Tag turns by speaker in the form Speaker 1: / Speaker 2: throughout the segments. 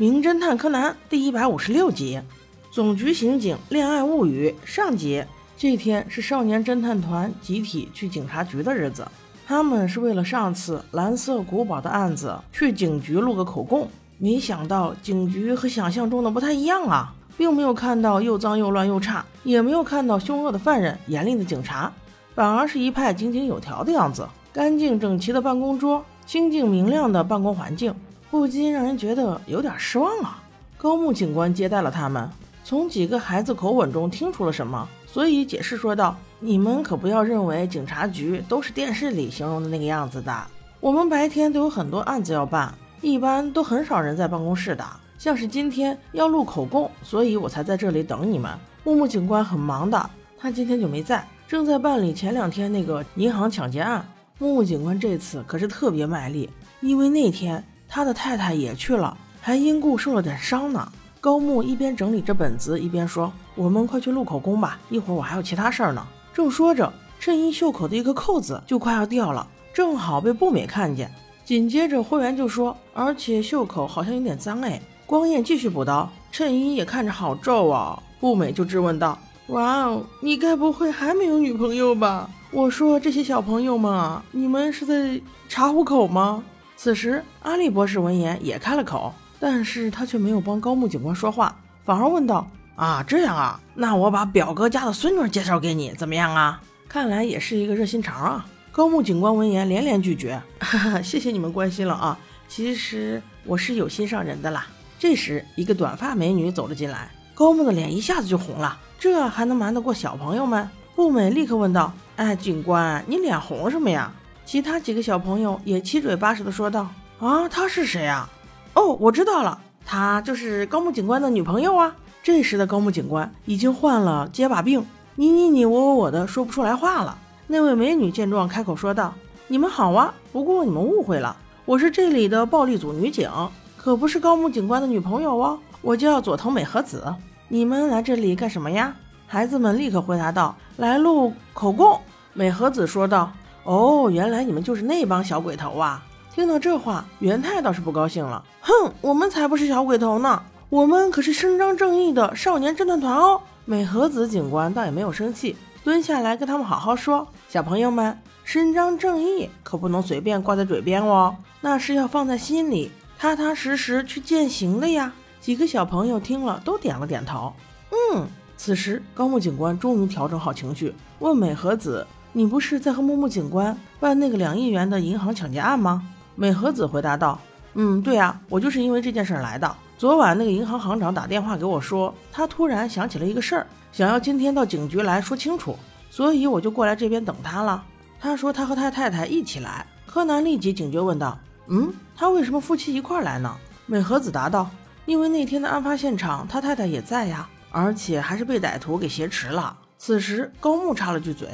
Speaker 1: 名侦探柯南》第一百五十六集，《总局刑警恋爱物语》上集。这天是少年侦探团集体去警察局的日子，他们是为了上次蓝色古堡的案子去警局录个口供。没想到警局和想象中的不太一样啊，并没有看到又脏又乱又差，也没有看到凶恶的犯人、严厉的警察，反而是一派井井有条的样子，干净整齐的办公桌，清静明亮的办公环境。不禁让人觉得有点失望啊！高木警官接待了他们，从几个孩子口吻中听出了什么，所以解释说道：“你们可不要认为警察局都是电视里形容的那个样子的。我们白天都有很多案子要办，一般都很少人在办公室的。像是今天要录口供，所以我才在这里等你们。”木木警官很忙的，他今天就没在，正在办理前两天那个银行抢劫案。木木警官这次可是特别卖力，因为那天。他的太太也去了，还因故受了点伤呢。高木一边整理着本子，一边说：“我们快去录口供吧，一会儿我还有其他事儿呢。”正说着，衬衣袖口的一个扣子就快要掉了，正好被步美看见。紧接着，会员就说：“而且袖口好像有点脏哎。”光彦继续补刀：“衬衣也看着好皱啊。”步美就质问道：“哇哦，你该不会还没有女朋友吧？”我说：“这些小朋友们啊，你们是在查户口吗？”此时，阿笠博士闻言也开了口，但是他却没有帮高木警官说话，反而问道：“啊，这样啊，那我把表哥家的孙女介绍给你，怎么样啊？看来也是一个热心肠啊。”高木警官闻言连连拒绝：“哈哈，谢谢你们关心了啊，其实我是有心上人的啦。”这时，一个短发美女走了进来，高木的脸一下子就红了，这还能瞒得过小朋友们？步美立刻问道：“哎，警官，你脸红什么呀？”其他几个小朋友也七嘴八舌的说道：“啊，他是谁啊？哦，我知道了，他就是高木警官的女朋友啊。”这时的高木警官已经患了结巴病，你你你我我我的说不出来话了。那位美女见状开口说道：“你们好啊，不过你们误会了，我是这里的暴力组女警，可不是高木警官的女朋友哦。我叫佐藤美和子。你们来这里干什么呀？”孩子们立刻回答道：“来录口供。”美和子说道。哦，原来你们就是那帮小鬼头啊！听到这话，元太倒是不高兴了。哼，我们才不是小鬼头呢，我们可是伸张正义的少年侦探团哦。美和子警官倒也没有生气，蹲下来跟他们好好说：“小朋友们，伸张正义可不能随便挂在嘴边哦，那是要放在心里，踏踏实实去践行的呀。”几个小朋友听了都点了点头。嗯，此时高木警官终于调整好情绪，问美和子。你不是在和木木警官办那个两亿元的银行抢劫案吗？美和子回答道：“嗯，对啊，我就是因为这件事来的。昨晚那个银行行长打电话给我说，他突然想起了一个事儿，想要今天到警局来说清楚，所以我就过来这边等他了。他说他和他太太一起来。”柯南立即警觉问道：“嗯，他为什么夫妻一块来呢？”美和子答道：“因为那天的案发现场他太太也在呀，而且还是被歹徒给挟持了。”此时高木插了句嘴。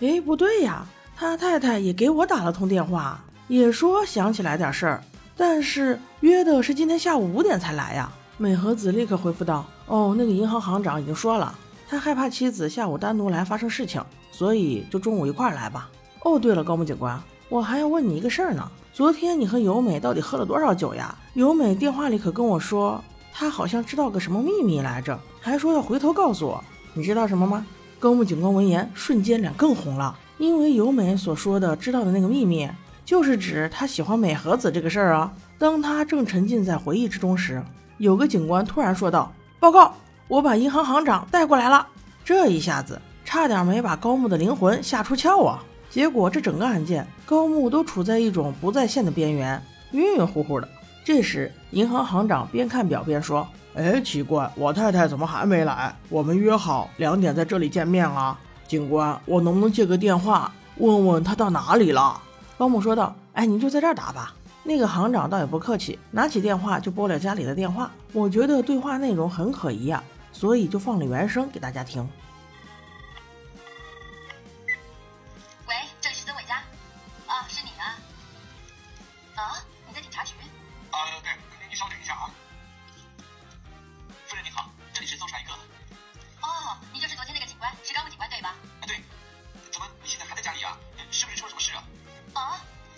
Speaker 1: 哎，不对呀，他太太也给我打了通电话，也说想起来点事儿，但是约的是今天下午五点才来呀。美和子立刻回复道：“哦，那个银行行长已经说了，他害怕妻子下午单独来发生事情，所以就中午一块儿来吧。”哦，对了，高木警官，我还要问你一个事儿呢，昨天你和由美到底喝了多少酒呀？由美电话里可跟我说，她好像知道个什么秘密来着，还说要回头告诉我，你知道什么吗？高木警官闻言，瞬间脸更红了，因为由美所说的知道的那个秘密，就是指他喜欢美和子这个事儿啊。当他正沉浸在回忆之中时，有个警官突然说道：“报告，我把银行行长带过来了。”这一下子差点没把高木的灵魂吓出窍啊！结果这整个案件，高木都处在一种不在线的边缘，晕晕乎乎的。这时，银行行长边看表边说。哎，奇怪，我太太怎么还没来？我们约好两点在这里见面啊，警官，我能不能借个电话问问她到哪里了？保姆说道。哎，您就在这儿打吧。那个行长倒也不客气，拿起电话就拨了家里的电话。我觉得对话内容很可疑啊，所以就放了原声给大家听。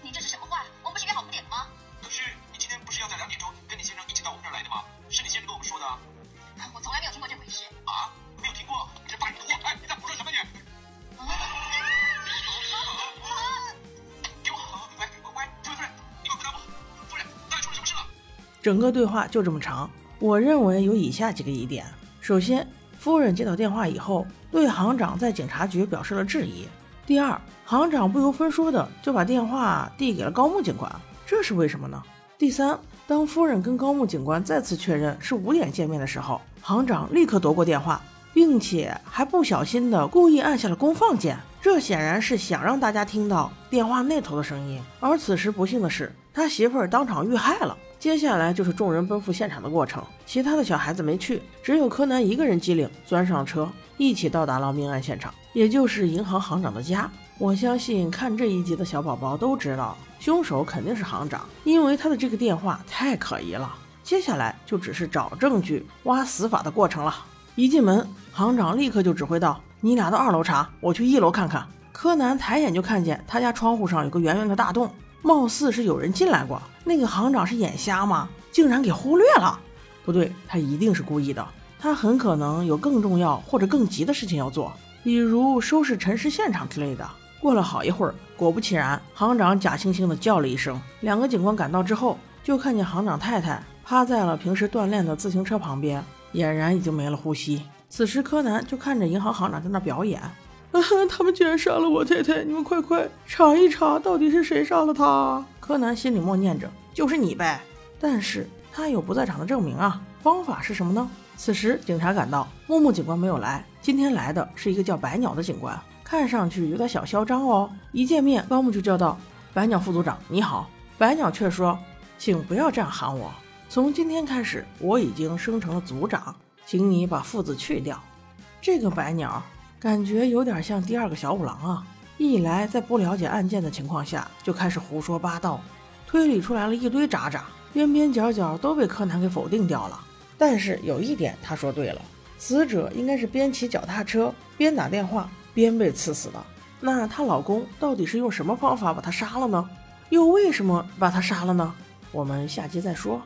Speaker 2: 你这是什么话？我们不是约好五点的吗？可是你今天不是要在两点钟跟你。先生一起到我们这儿来的吗？是你先生跟我们说的。
Speaker 3: 我从来没有听过这回事。
Speaker 2: 啊？没有听过？这大你的货！哎，你在胡说什么你？给我！喂喂，这位夫人，你快回答我！夫人，到底出了什么事了？
Speaker 1: 整个对话就这么长，我认为有以下几个疑点：首先，夫人接到电话以后，对行长在警察局表示了质疑；第二，行长不由分说的就把电话递给了高木警官，这是为什么呢？第三，当夫人跟高木警官再次确认是五点见面的时候，行长立刻夺过电话，并且还不小心的故意按下了公放键，这显然是想让大家听到电话那头的声音。而此时不幸的是，他媳妇儿当场遇害了。接下来就是众人奔赴现场的过程，其他的小孩子没去，只有柯南一个人机灵，钻上车，一起到达了命案现场，也就是银行行长的家。我相信看这一集的小宝宝都知道，凶手肯定是行长，因为他的这个电话太可疑了。接下来就只是找证据、挖死法的过程了。一进门，行长立刻就指挥道：“你俩到二楼查，我去一楼看看。”柯南抬眼就看见他家窗户上有个圆圆的大洞。貌似是有人进来过，那个行长是眼瞎吗？竟然给忽略了？不对，他一定是故意的。他很可能有更重要或者更急的事情要做，比如收拾陈尸现场之类的。过了好一会儿，果不其然，行长假惺惺地叫了一声。两个警官赶到之后，就看见行长太太趴在了平时锻炼的自行车旁边，俨然已经没了呼吸。此时，柯南就看着银行行长在那表演。他们居然杀了我太太！你们快快查一查，到底是谁杀了她？柯南心里默念着：“就是你呗。”但是他有不在场的证明啊，方法是什么呢？此时警察赶到，木木警官没有来，今天来的是一个叫白鸟的警官，看上去有点小嚣张哦。一见面，高木就叫道：“白鸟副组长，你好。”白鸟却说：“请不要这样喊我，从今天开始，我已经升成了组长，请你把副字去掉。”这个白鸟。感觉有点像第二个小五郎啊！一来在不了解案件的情况下就开始胡说八道，推理出来了一堆渣渣，边边角角都被柯南给否定掉了。但是有一点他说对了，死者应该是边骑脚踏车边打电话边被刺死的。那她老公到底是用什么方法把她杀了呢？又为什么把她杀了呢？我们下集再说。